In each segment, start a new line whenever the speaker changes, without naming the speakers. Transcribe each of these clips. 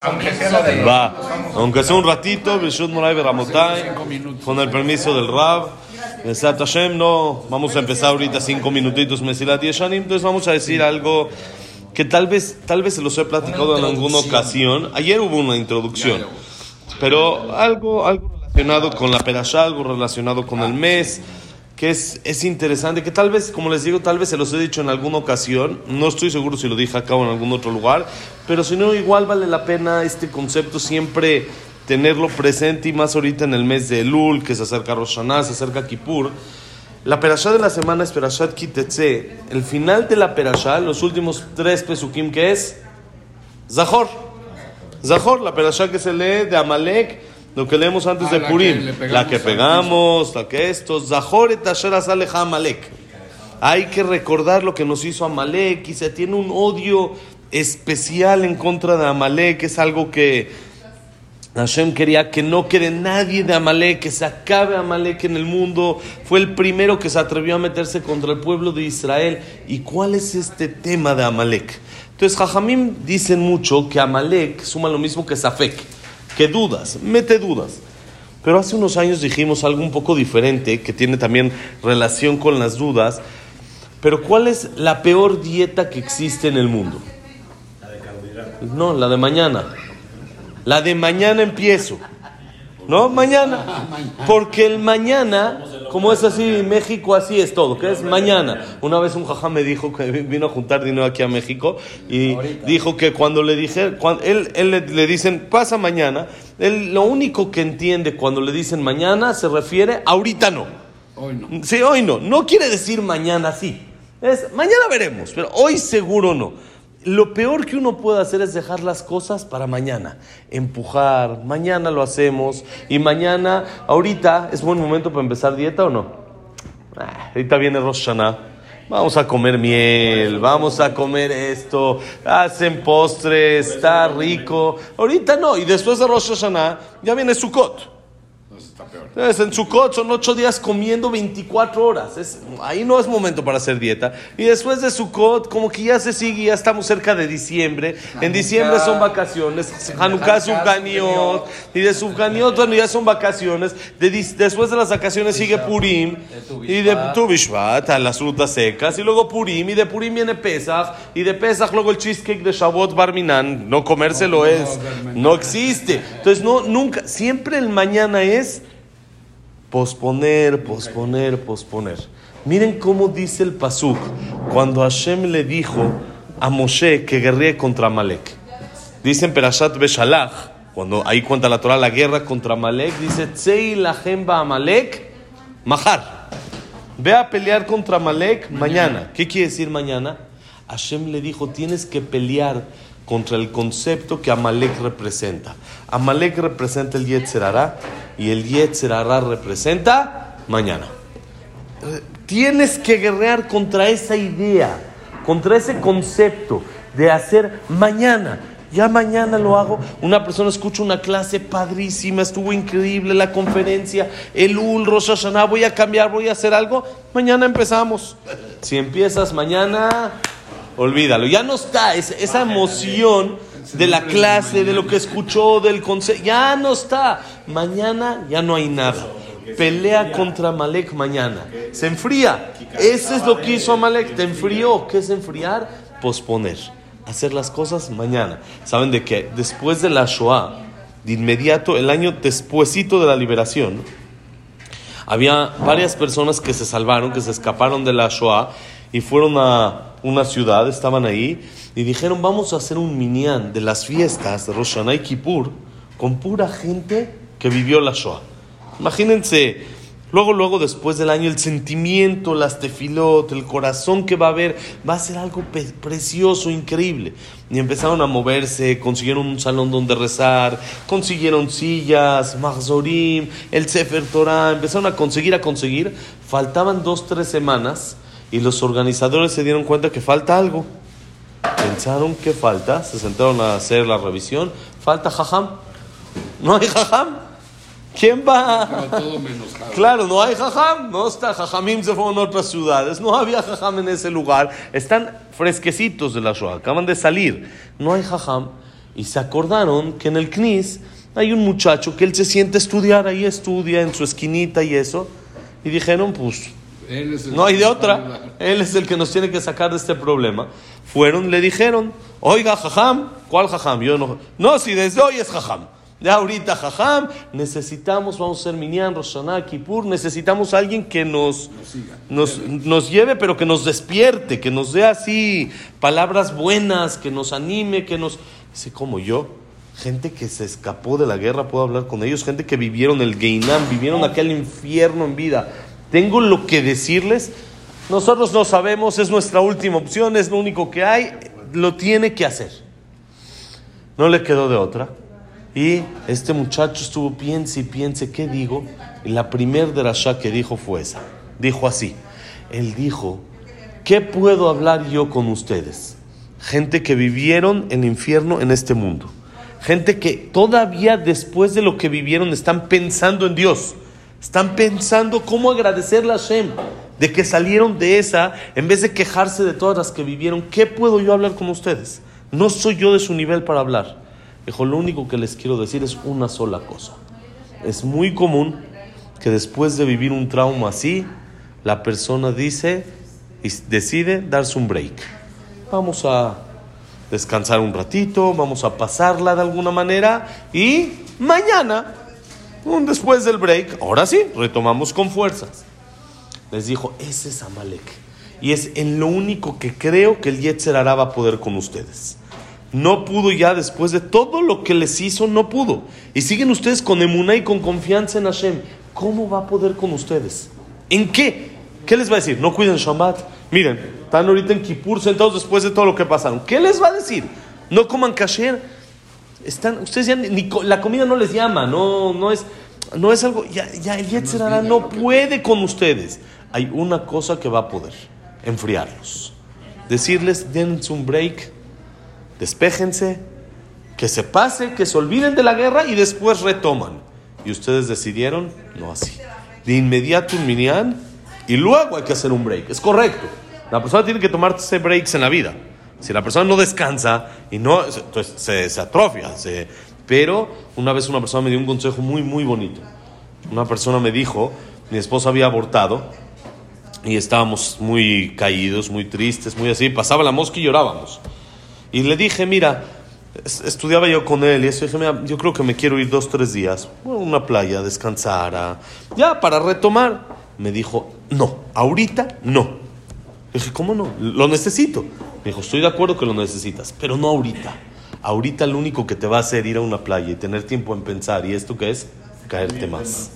Aunque sea, Va, aunque sea un ratito, con el permiso del Rab. Hashem, no, vamos a empezar ahorita cinco minutitos Mesilat Yeshanim, entonces vamos a decir algo que tal vez, tal vez se los he platicado en alguna ocasión. Ayer hubo una introducción, pero algo, algo relacionado con la perashá, algo relacionado con el mes que es, es interesante, que tal vez, como les digo, tal vez se los he dicho en alguna ocasión, no estoy seguro si lo dije acá o en algún otro lugar, pero si no, igual vale la pena este concepto siempre tenerlo presente y más ahorita en el mes de Elul, que se acerca Rosh Hashanah, se acerca Kippur. La perashá de la semana es Perashat Kitetse. El final de la perashá, los últimos tres pesukim, que es Zahor. Zahor, la perashá que se lee de Amalek lo que leemos antes de Purim, la que pegamos, la que esto, Zahoret Asher Amalek. Hay que recordar lo que nos hizo Amalek y se tiene un odio especial en contra de Amalek, es algo que Hashem quería que no quede nadie de Amalek, que se acabe Amalek en el mundo. Fue el primero que se atrevió a meterse contra el pueblo de Israel. ¿Y cuál es este tema de Amalek? Entonces, Jajamim dicen mucho que Amalek suma lo mismo que Safek que dudas, mete dudas. Pero hace unos años dijimos algo un poco diferente, que tiene también relación con las dudas. Pero ¿cuál es la peor dieta que existe en el mundo? No, la de mañana. La de mañana empiezo. ¿No? Mañana. Porque el mañana, como es así, México así es todo, que es mañana. Una vez un jajá me dijo que vino a juntar dinero aquí a México y dijo que cuando le dije, cuando él, él le, dicen pasa mañana, él lo único que entiende cuando le dicen mañana se refiere ahorita no. Hoy no. Sí, hoy no. No quiere decir mañana sí. Es mañana veremos, pero hoy seguro no. Lo peor que uno puede hacer es dejar las cosas para mañana. Empujar, mañana lo hacemos y mañana, ahorita, ¿es buen momento para empezar dieta o no? Ah, ahorita viene Rosh Vamos a comer miel, vamos a comer esto, hacen postres, está rico. Ahorita no, y después de Rosh Hashanah ya viene Sukkot. Entonces, en Sukkot son ocho días comiendo 24 horas. Es, ahí no es momento para hacer dieta. Y después de Sukkot, como que ya se sigue, ya estamos cerca de diciembre. En diciembre son vacaciones. Hanukkah, Subganiot. Y de Subganiot, bueno, ya son vacaciones. después de las vacaciones sigue Purim. Y de Tubishvat, las frutas secas. Y luego Purim. Y de Purim viene Pesach. Y de Pesach luego el cheesecake de Shavuot Barminan. No comérselo es. No existe. Entonces, no, nunca. Siempre el mañana es posponer, posponer, posponer. Miren cómo dice el Pasuk cuando Hashem le dijo a Moshe que guerríe contra Amalek. Dice en Perashat Beshalach, cuando ahí cuenta la Torah la guerra contra Amalek, dice Tzei lachemba Amalek mahar. Ve a pelear contra Amalek mañana. ¿Qué quiere decir mañana? Hashem le dijo, tienes que pelear contra el concepto que Amalek representa. Amalek representa el Yetzerará y el Yetzerará representa mañana. Tienes que guerrear contra esa idea, contra ese concepto de hacer mañana. Ya mañana lo hago. Una persona escucha una clase padrísima, estuvo increíble la conferencia, el Ul, Rosh voy a cambiar, voy a hacer algo. Mañana empezamos. Si empiezas mañana, olvídalo. Ya no está esa emoción de la clase, de lo que escuchó, del consejo. Ya no está. Mañana ya no hay nada. Pelea contra Malek mañana. Se enfría. Ese es lo que hizo Malek. Te enfrió. ¿Qué es enfriar? Posponer. Hacer las cosas mañana. ¿Saben de qué? Después de la Shoah, de inmediato, el año despuesito de la liberación, había varias personas que se salvaron, que se escaparon de la Shoah y fueron a una ciudad, estaban ahí, y dijeron, vamos a hacer un minyan de las fiestas de Rosh Hashanah y Kippur con pura gente que vivió la Shoah. Imagínense, luego, luego, después del año, el sentimiento, las tefilot, el corazón que va a haber, va a ser algo precioso, increíble. Y empezaron a moverse, consiguieron un salón donde rezar, consiguieron sillas, mahzorim, el Sefer Torah, empezaron a conseguir, a conseguir. Faltaban dos, tres semanas y los organizadores se dieron cuenta que falta algo. Pensaron que falta, se sentaron a hacer la revisión. Falta jajam. No hay jajam. ¿Quién va? claro, no hay jajam. No está. Jajamim se fueron a otras ciudades. No había jajam en ese lugar. Están fresquecitos de la Shoah. Acaban de salir. No hay jajam. Y se acordaron que en el CNIS hay un muchacho que él se siente a estudiar, ahí estudia en su esquinita y eso. Y dijeron, pues, no hay de otra. Él es el que nos tiene que sacar de este problema. Fueron, le dijeron, oiga, jajam, ¿cuál jajam? Yo no, no, si desde hoy es jajam. Ya ahorita, jajam, necesitamos, vamos a ser Minyan, Roshaná, Kippur, necesitamos a alguien que nos, nos, nos lleve, pero que nos despierte, que nos dé así palabras buenas, que nos anime, que nos... Dice, como yo, gente que se escapó de la guerra, puedo hablar con ellos, gente que vivieron el Geinam, vivieron aquel infierno en vida. Tengo lo que decirles. Nosotros no sabemos, es nuestra última opción, es lo único que hay, lo tiene que hacer. No le quedó de otra. Y este muchacho estuvo piense y piense, ¿qué digo? Y la primer derashá que dijo fue esa. Dijo así. Él dijo, ¿qué puedo hablar yo con ustedes? Gente que vivieron el infierno en este mundo. Gente que todavía después de lo que vivieron están pensando en Dios. Están pensando cómo agradecerle a Hashem de que salieron de esa en vez de quejarse de todas las que vivieron. ¿Qué puedo yo hablar con ustedes? No soy yo de su nivel para hablar. Dijo, lo único que les quiero decir es una sola cosa. Es muy común que después de vivir un trauma así, la persona dice y decide darse un break. Vamos a descansar un ratito, vamos a pasarla de alguna manera y mañana, después del break, ahora sí, retomamos con fuerzas. Les dijo, ese es Amalek. Y es en lo único que creo que el Yetzer Hará va a poder con ustedes. No pudo ya después de todo lo que les hizo, no pudo. Y siguen ustedes con emuná y con confianza en Hashem. ¿Cómo va a poder con ustedes? ¿En qué? ¿Qué les va a decir? No cuiden Shabbat. Miren, están ahorita en Kippur sentados después de todo lo que pasaron. ¿Qué les va a decir? No coman kasher. Están, ustedes ya ni, la comida no les llama, no, no es, no es algo. Ya, ya el Yetzirah no puede con ustedes. Hay una cosa que va a poder: enfriarlos. Decirles, dense un break despéjense, que se pase, que se olviden de la guerra y después retoman. Y ustedes decidieron, no así. De inmediato un minyan y luego hay que hacer un break. Es correcto. La persona tiene que tomarse breaks en la vida. Si la persona no descansa y no, entonces se, se atrofia. Se, pero una vez una persona me dio un consejo muy, muy bonito. Una persona me dijo, mi esposa había abortado y estábamos muy caídos, muy tristes, muy así. Pasaba la mosca y llorábamos. Y le dije, mira, estudiaba yo con él y eso, dije, mira, yo creo que me quiero ir dos, tres días a una playa, descansar, ya, para retomar. Me dijo, no, ahorita no. Dije, ¿cómo no? Lo necesito. Me dijo, estoy de acuerdo que lo necesitas, pero no ahorita. Ahorita lo único que te va a hacer ir a una playa y tener tiempo en pensar, ¿y esto qué es? Caerte más.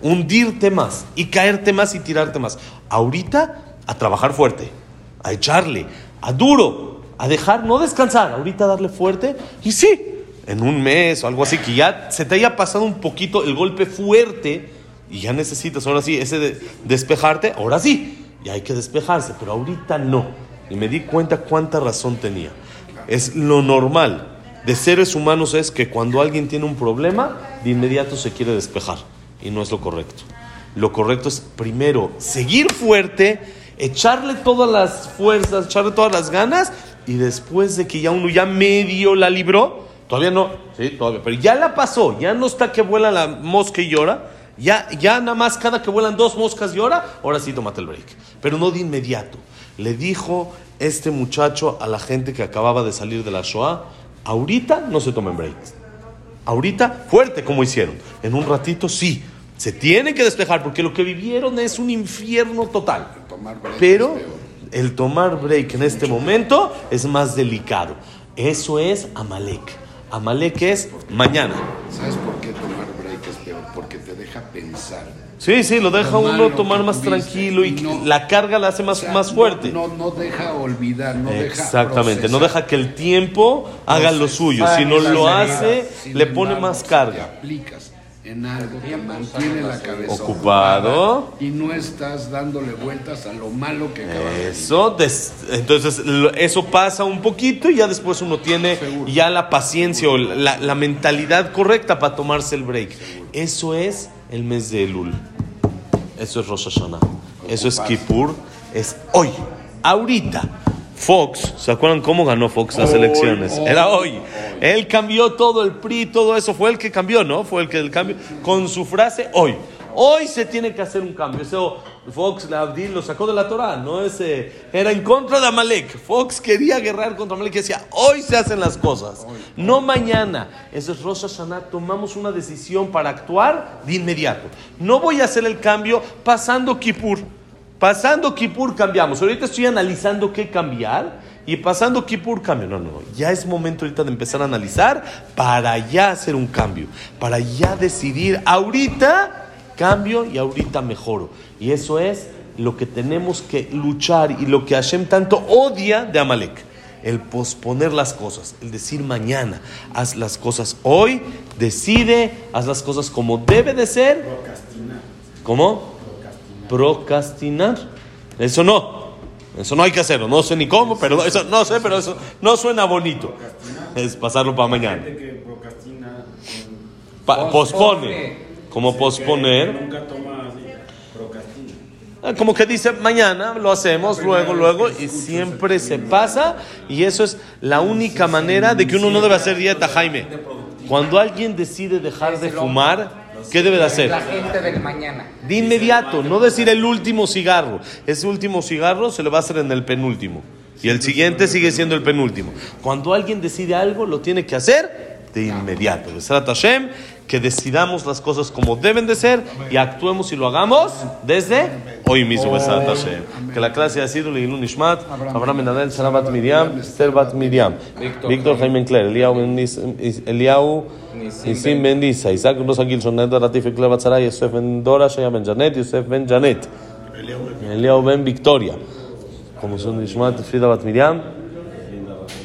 Hundirte más y caerte más y tirarte más. Ahorita a trabajar fuerte, a echarle, a duro, a dejar, no descansar, ahorita darle fuerte y sí, en un mes o algo así, que ya se te haya pasado un poquito el golpe fuerte y ya necesitas ahora sí ese de despejarte, ahora sí, ya hay que despejarse, pero ahorita no. Y me di cuenta cuánta razón tenía. Es lo normal de seres humanos es que cuando alguien tiene un problema, de inmediato se quiere despejar. Y no es lo correcto. Lo correcto es primero seguir fuerte, echarle todas las fuerzas, echarle todas las ganas y después de que ya uno ya medio la libró, todavía no, sí, todavía, pero ya la pasó, ya no está que vuela la mosca y llora, ya, ya nada más cada que vuelan dos moscas llora, ahora sí tómate el break, pero no de inmediato. Le dijo este muchacho a la gente que acababa de salir de la Shoah, ahorita no se tomen breaks. Ahorita fuerte como hicieron. En un ratito sí, se tiene que despejar porque lo que vivieron es un infierno total. Pero el tomar break en este momento es más delicado. Eso es Amalek. Amalek es mañana.
¿Sabes por qué tomar break es peor? Porque te deja pensar.
Sí, sí, lo deja uno tomar más tranquilo y, la carga la hace más, más fuerte.
No, no, deja olvidar, no
Exactamente, no deja que el tiempo haga lo suyo. Si no lo hace, le pone más carga.
aplicas en algo que mantiene la cabeza
ocupado
y no estás dándole vueltas a lo malo que acabas
Eso, entonces eso pasa un poquito y ya después uno tiene ya la paciencia o la, mentalidad correcta para tomarse el break. Eso es el mes de Elul. Eso es Rosh Hashanah. Eso es Kippur. Es hoy, ahorita. Fox, ¿se acuerdan cómo ganó Fox las elecciones? Era hoy. Él cambió todo el PRI, todo eso. Fue el que cambió, ¿no? Fue el que el cambio. Con su frase, hoy. Hoy se tiene que hacer un cambio. Eso Fox Abdil lo sacó de la Torah. No ese, era en contra de Amalek. Fox quería guerrear contra Amalek y decía, hoy se hacen las cosas. No mañana. Eso es Rosh Hashanah. Tomamos una decisión para actuar de inmediato. No voy a hacer el cambio pasando Kippur. Pasando Kippur cambiamos. Ahorita estoy analizando qué cambiar. Y pasando Kippur cambio. No, no, no. Ya es momento ahorita de empezar a analizar para ya hacer un cambio. Para ya decidir ahorita cambio y ahorita mejoro. Y eso es lo que tenemos que luchar y lo que Hashem tanto odia de Amalek. El posponer las cosas, el decir mañana, haz las cosas hoy, decide, haz las cosas como debe de ser. ¿Cómo? Procrastinar. Eso no. Eso no hay que hacerlo. No sé ni cómo, pero eso no sé, pero eso no suena bonito. Es pasarlo para mañana. Pa- pospone. Como posponer. Ah, Como que dice, mañana lo hacemos, luego, luego, y siempre se pasa. Y eso es la única manera de que uno no debe hacer dieta, Jaime. Cuando alguien decide dejar de fumar, ¿qué debe de hacer?
La gente del mañana.
De inmediato, no decir el último cigarro. Ese último cigarro se le va a hacer en el penúltimo. Y el siguiente sigue siendo el penúltimo. Cuando alguien decide algo, lo tiene que hacer de inmediato. Besrat Hashem, que decidamos las cosas como deben de ser y actuemos y lo hagamos desde hoy mismo. Que la clase ha sido Leilun Nishmat, Abraham Menadel, Sara Bat Miriam, Esther Bat Miriam, Víctor Jaime. Cler, Eliau Nisim Ben. Disa, Isaac Rosa Gilson, Ned Ratif Cler Batzara, Yosef Ben Dora, Shaya Ben Janet, Yosef Ben Janet, Eliau Ben Victoria. como son Nishmat, Frida Bat Miriam,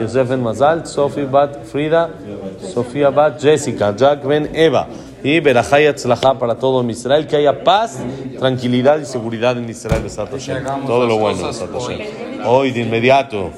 Yosef ben Mazal, Sofi bat Frida, Sofía bat Jessica, Jack ben Eva. Y Berajay Atzlajá para todo Israel, que haya paz, tranquilidad y seguridad en Israel, Todo lo bueno, Todo de inmediato.